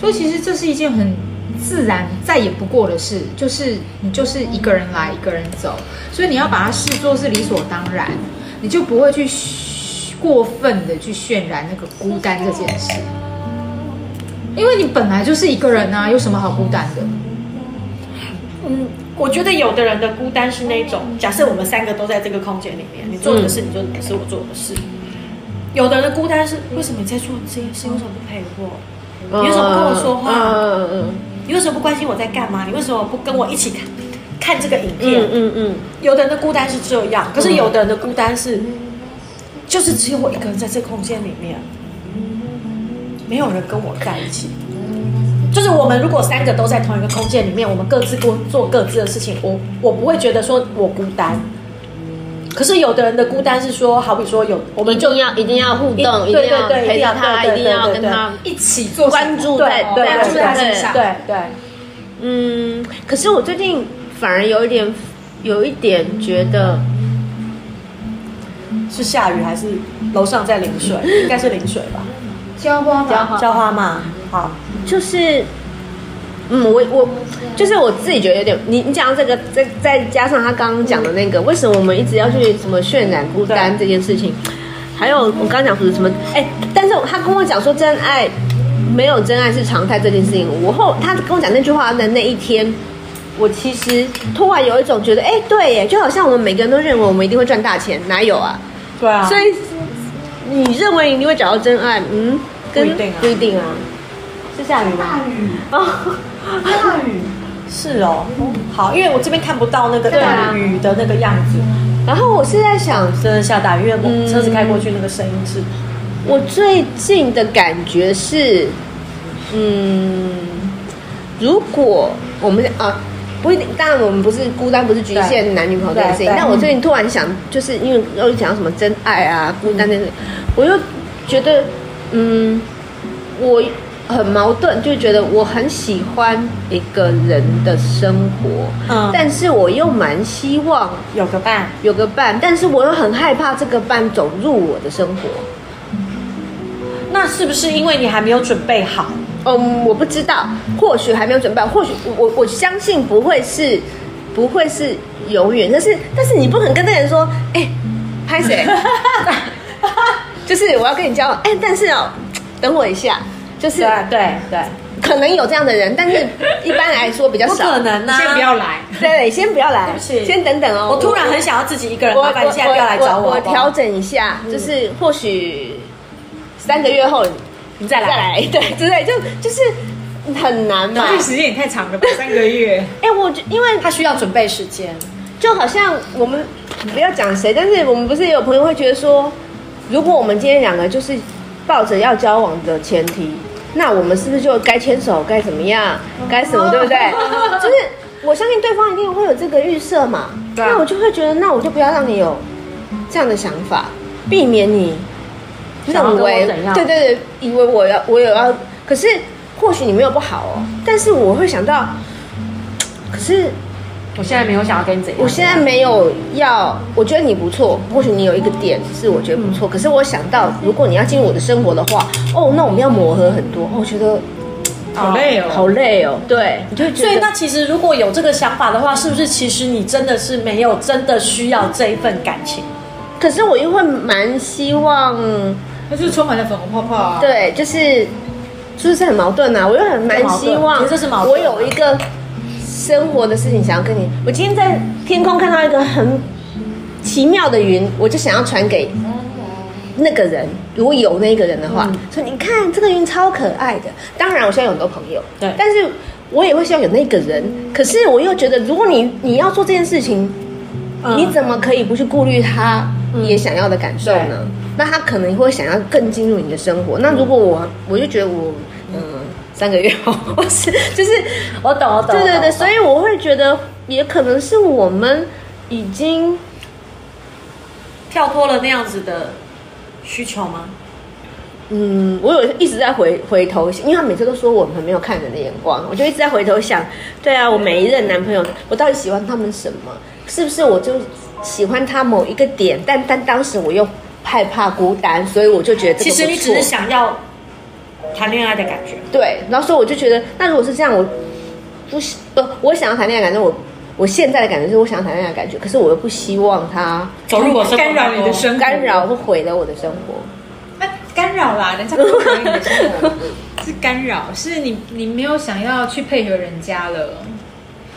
所以其实这是一件很自然再也不过的事，就是你就是一个人来，一个人走，所以你要把它视作是理所当然，你就不会去过分的去渲染那个孤单这件事。因为你本来就是一个人啊，有什么好孤单的？嗯，我觉得有的人的孤单是那种，假设我们三个都在这个空间里面，你做你的事，你做你的事，我做我的事。有的人的孤单是，为什么你在做这件事？为什么不陪我？你为什么不跟我说话？嗯嗯嗯你为什么不关心我在干嘛？你为什么不跟我一起看看这个影片？嗯嗯嗯，有的人的孤单是这样，可是有的人的孤单是，就是只有我一个人在这个空间里面，没有人跟我在一起。就是我们如果三个都在同一个空间里面，我们各自过做各自的事情，我我不会觉得说我孤单。可是有的人的孤单是说，好比说有我我们就要一定要互动，一一定要对对对陪着他，一定要一定要对对对跟他一起做关注在对对关注在他身对上。对对，嗯，可是我最近反而有一点，有一点觉得，是下雨还是楼上在淋水？应该是淋水吧？浇花嘛，浇花嘛，好。就是，嗯，我我就是我自己觉得有点，你你讲到这个，再再加上他刚刚讲的那个，为什么我们一直要去什么渲染孤单这件事情？还有我刚刚讲说什么？哎，但是他跟我讲说真爱没有真爱是常态这件事情，我后他跟我讲那句话的那一天，我其实突然有一种觉得，哎，对耶，就好像我们每个人都认为我们一定会赚大钱，哪有啊？对啊，所以你认为你会找到真爱，嗯，跟不一定啊。不一定啊。是下雨吗？大雨，啊，大雨，是哦，好，因为我这边看不到那个对啊。雨的那个样子，然后我是在想，真的下大雨，因为我车子开过去那个声音是，我最近的感觉是，嗯，如果我们啊不一定，当然我们不是孤单，不是局限男女朋友这件事情。但我最近突然想，就是因为又讲到什么真爱啊、孤单这件事，我又觉得，嗯，我很矛盾，就觉得我很喜欢一个人的生活，嗯但是我又蛮希望有个伴，有个伴，但是我又很害怕这个伴走入我的生活。那是不是因为你还没有准备好？嗯，我不知道，或许还没有准备好，或许我我相信不会是，不会是永远。但是但是你不可能跟那个人说，哎，拍谁？就是我要跟你交往，哎，但是哦，等我一下，就是对对对，可能有这样的人，但是一般来说比较不少。可能啊！先不要来，对，先不要来，对不起先等等哦。我突然很想要自己一个人，我麻烦你现在不要来找我。我调整一下，就是或许三个月后你再来再来，对，之类，就就是很难嘛。这个时间也太长了吧，三个月。哎，我就因为他需要准备时间。就好像我们不要讲谁，但是我们不是也有朋友会觉得说，如果我们今天两个就是抱着要交往的前提，那我们是不是就该牵手，该怎么样，该什么，对不对？就是我相信对方一定会有这个预设嘛。那我就会觉得，那我就不要让你有这样的想法，避免你认为怎样对对对，以为我要我有要，可是或许你没有不好哦，但是我会想到，可是。我现在没有想要跟你怎样。我现在没有要，我觉得你不错，或许你有一个点是我觉得不错，可是我想到，如果你要进入我的生活的话，哦，那我们要磨合很多，哦，我觉得好累哦，好累哦，对，你就所以那其实如果有这个想法的话，是不是其实你真的是没有真的需要这一份感情？可是我又会蛮希望，它就是充满了粉红泡泡啊。，对，就是就是很矛盾啊，我又很蛮希望，我有一个生活的事情想要跟你，我今天在天空看到一个很奇妙的云，我就想要传给那个人，如果有那个人的话，说你看这个云超可爱的。当然，我现在有很多朋友，对。但是我也会希望有那个人。可是我又觉得，如果你你要做这件事情，嗯。你怎么可以不去顾虑他也想要的感受呢？对那他可能会想要更进入你的生活。那如果我我就觉得我嗯三个月后，我是就是我懂，我懂。对对对，所以以我会觉得也可能是我们已经跳脱了那样子的需求吗？嗯，我有一直在回回头，因为他每次都说我们没有看人的眼光，我就一直在回头想，对啊，我每一任男朋友，我到底喜欢他们什么？是不是我就喜欢他某一个点？但但当时我又害怕孤单，所以我就觉得这个其实你只是想要谈恋爱的感觉。对，然后所以我就觉得，那如果是这样，我不喜不，我想要谈恋爱感觉，我我现在的感觉是我想要谈恋爱的感觉，可是我又不希望他走入我生活干扰你的生活干扰或毁了我的生活。那干扰啦，人家不生活，是干扰，是你你没有想要去配合人家了。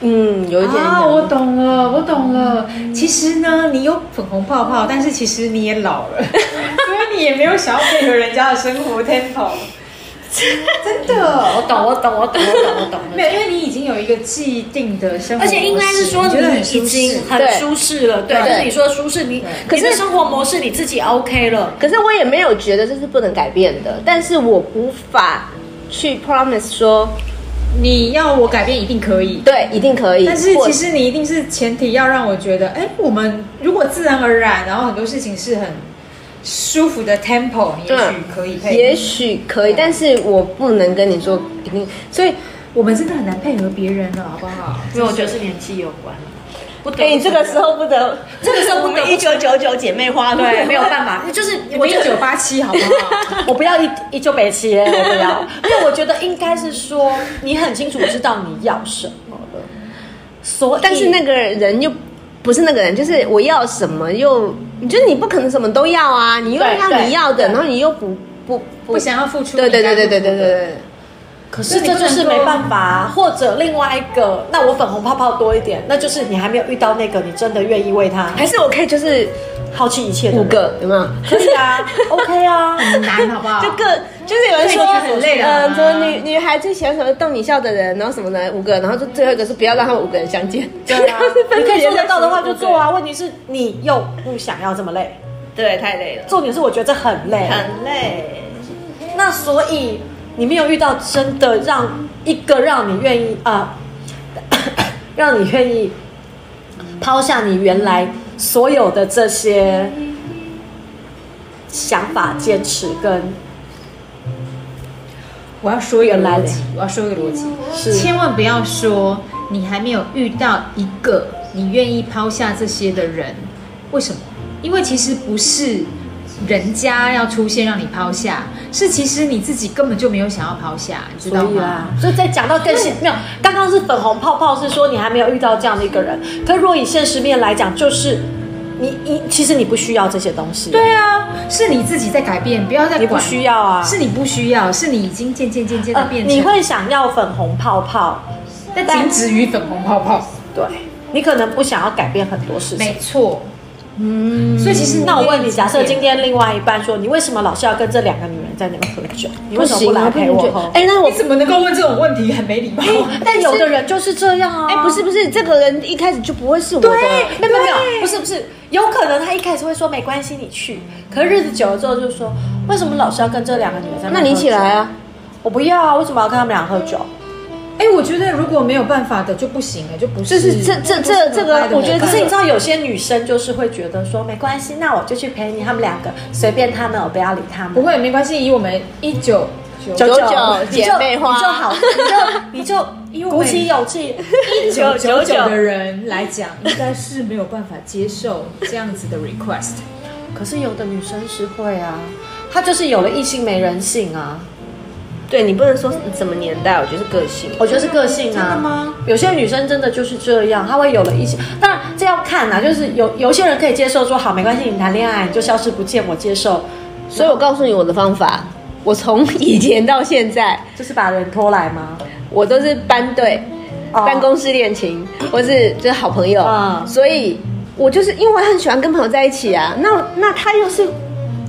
嗯，有一点啊，我懂了，我懂了。其实呢，你有粉红泡泡，但是其实你也老了，所以你也没有想要配合人家的生活 tempo。真的，我懂，我懂，我懂，我懂，我懂。没有，因为你已经有一个既定的生活模式，而且应该是说你觉得很你已舒适。经很舒适了，对，就是你说的舒适，你可是生活模式你自己 OK 了，可是我也没有觉得这是不能改变的，但是我无法去 promise 说，你要我改变一定可以，对，一定可以。但是其实你一定是前提要让我觉得，哎，我们如果自然而然，然后很多事情是很舒服的 tempo，你也许可以配合。也许可以，但是我不能跟你说一定，所以，我们真的很难配合别人了，好不好？因为我觉得是年纪有关，不得哎，你这个时候不得，这个时候不得不一九九九姐妹花，对没有办法，就是我我一九八七，好不好？我不要一一九北七，我不要，因为我觉得应该是说你很清楚知道你要什么了，所以但是那个人又不是那个人，就是我要什么又，你觉得你不可能什么都要啊，你又要你要的，然后你又不不不想要付出，对对对对对对你该付出的。对。可是这就是没办法、啊，或者另外一个，那我粉红泡泡多一点，那就是你还没有遇到那个你真的愿意为他还是我可以就是抛弃一切的五个有没有？可以啊，OK 啊，很难，好不好？就各就是有人说很累了嗯，啊什么女女孩最喜欢什么逗你笑的人，然后什么的五个，然后就最后一个是不要让他们五个人相见。对啊，你可以做得到的话就做啊。问题是你又不想要这么累，对，太累了，重点是我觉得这很累，很累。那所以你没有遇到真的让一个让你愿意啊、呃，让你愿意抛下你原来所有的这些想法、坚持跟我要说一个逻辑，我要说一个逻辑，是。千万不要说你还没有遇到一个你愿意抛下这些的人，为什么？因为其实不是人家要出现让你抛下，是其实你自己根本就没有想要抛下，你知道吗？所以啊，所以再讲到更细，没有，刚刚是粉红泡泡，是说你还没有遇到这样的一个人。可若以现实面来讲，就是你你其实你不需要这些东西。对啊，是你自己在改变，不要再管你不需要啊，是你不需要，是你已经渐渐渐渐的变成、呃。你会想要粉红泡泡，但仅止于粉红泡泡。对，你可能不想要改变很多事情。没错。嗯，所以其实那我问你，假设今天另外一半说，你为什么老是要跟这两个女人在那边喝酒？你为什么不来陪我喝？哎，那我你怎么能够问这种问题？很没礼貌。但有的人就是这样啊。哎，不是不是，这个人一开始就不会是我的。对，没有没有，不是不是，有可能他一开始会说没关系，你去。可是日子久了之后，就说为什么老是要跟这两个女人在那边喝酒？那你起来啊！我不要啊！为什么要跟他们俩喝酒？哎，我觉得如果没有办法的就不行了，就不是。就是这这这这个，我觉得。可是你知道，有些女生就是会觉得说，没关系，那我就去陪你，他们两个随便他们，我不要理他们。不会，没关系。以我们一九九九姐妹花，你就好，你就 你就鼓起勇气，一 九九九的人来讲，应该是没有办法接受这样子的 request。可是有的女生是会啊，她就是有了异性没人性啊。对，你不能说什么年代，我觉得是个性。我觉得是个性啊。真的吗？有些女生真的就是这样，她会有了一些。当然这要看啊，就是有有些人可以接受说好没关系，你谈恋爱你就消失不见，我接受。所以我告诉你我的方法，我从以前到现在就是把人拖来吗？我都是班对，哦、办公室恋情，或是就是好朋友。所以我就是因为我很喜欢跟朋友在一起啊。那那他又是。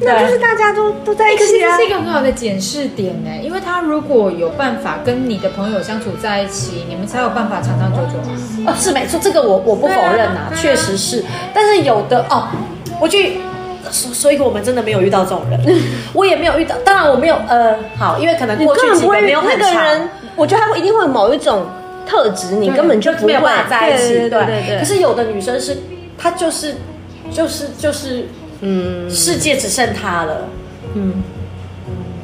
那就是大家都都在一起啊，这是一个很好的检视点呢。因为他如果有办法跟你的朋友相处在一起，你们才有办法长长久久啊。哦，是没错，这个我我不否认啊，确实是。但是有的哦，我去所所以，我们真的没有遇到这种人，我也没有遇到。当然我没有呃，好，因为可能过去几个没有很长。我觉得他会一定会有某一种特质，你根本就不会在一起。对对对。可是有的女生是，她就是就是就是。嗯，世界只剩他了。嗯，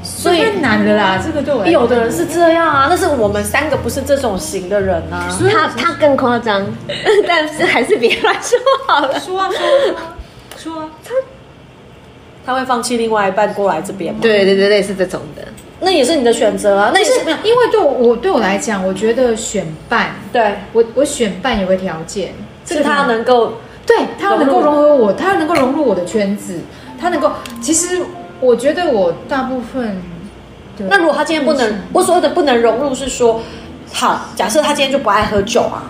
所以太难了啦，这个对我有的人是这样啊，但是我们三个不是这种型的人啊。他他更夸张，但是还是别乱说好了。说啊说，说啊，他他会放弃另外一半过来这边吗？对对对，类似这种的，那也是你的选择啊。那也是因为对我对我来讲，我觉得选伴，对我我选伴有个条件，是他能够。对，他要能够融合我，他要能够融入我的圈子，他能够。其实我觉得我大部分，那如果他今天不能，我所谓的不能融入是说，好，假设他今天就不爱喝酒啊，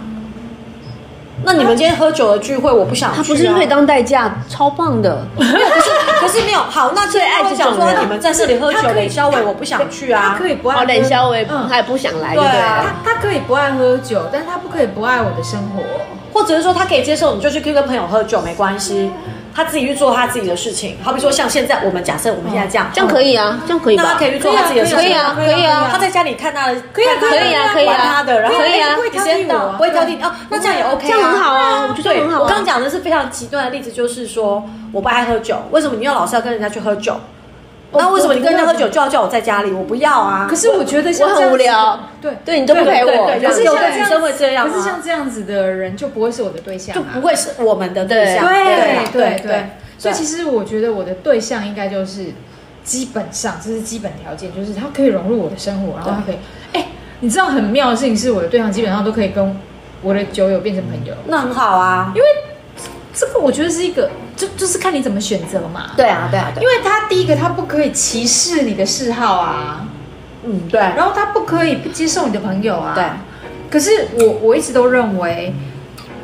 那你们今天喝酒的聚会，我不想去，啊。他不是可以当代驾，超棒的。可是 可是没有好，那最爱就想说你们在这里喝酒，冷肖伟我不想去啊。他可以不爱喝，冷肖伟他也不想来，对啊。他他可以不爱喝酒，但是他不可以不爱我的生活。或者是说他可以接受，你就去跟朋友喝酒没关系，他自己去做他自己的事情。好比说像现在我们假设我们现在这样，这样可以啊，这样可以吧？那他可以去做他自己的事情，可以啊，可以啊。他在家里看他的，可以啊，可以啊，可以啊，玩他的，然后可以啊，不会挑剔我，不会挑剔哦。那这样也 OK，这样很好啊，我觉得很好。我刚刚讲的是非常极端的例子，就是说我不爱喝酒，为什么你又老是要跟人家去喝酒？那为什么你跟人家喝酒就要叫我在家里？我不要啊！可是我觉得像这样很无聊，对对，你都不陪我。可是有的女生会这样，可是像这样子的人就不会是我的对象，就不会是我们的对象。对对对，所以其实我觉得我的对象应该就是基本上这是基本条件，就是他可以融入我的生活，然后他可以。哎，你知道很妙的事情是，我的对象基本上都可以跟我的酒友变成朋友，那很好啊，因为。这个我觉得是一个，就就是看你怎么选择嘛。对啊，对啊，对。因为他第一个，他不可以歧视你的嗜好啊。嗯，对。然后他不可以不接受你的朋友啊。对。可是我我一直都认为，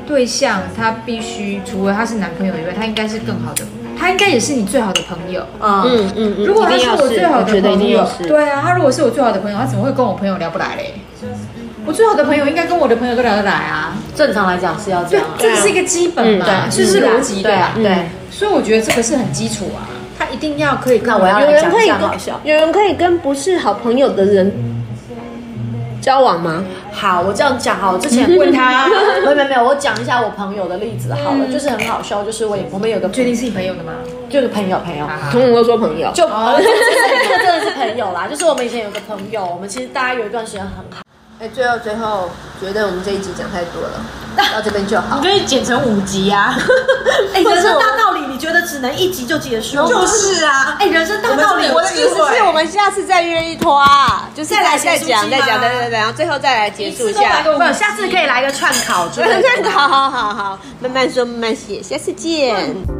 对象他必须除了他是男朋友以外，他应该是更好的，他应该也是你最好的朋友。嗯嗯嗯。如果他是我最好的朋友，对啊，他如果是我最好的朋友，他怎么会跟我朋友聊不来嘞？我最好的朋友应该跟我的朋友都聊得来啊。正常来讲是要这样，这是一个基本嘛，这是逻辑对啊，对。所以我觉得这个是很基础啊，他一定要可以。那我要有人可以跟，有人可以跟不是好朋友的人交往吗？好，我这样讲哈，我，之前问他，没有没有没有，我讲一下我朋友的例子好了，嗯、就是很好笑，就是我我们有个确定是你朋友的吗？就是朋友朋友，通通都说朋友，就哦，这个真的是朋友啦，就是我们以前有个朋友，我们其实大家有一段时间很好。哎，最后最后，觉得我们这一集讲太多了，到这边就好。你可以剪成五集啊！哎，人生大道理，你觉得只能一集就结束？就是啊！哎，人生大道理，我的意思是我们下次再约一拖啊，就是再来再讲再讲，对对对，然后最后再来结束一下。不，下次可以来个串考，串考，好好好，慢慢说，慢慢写，下次见。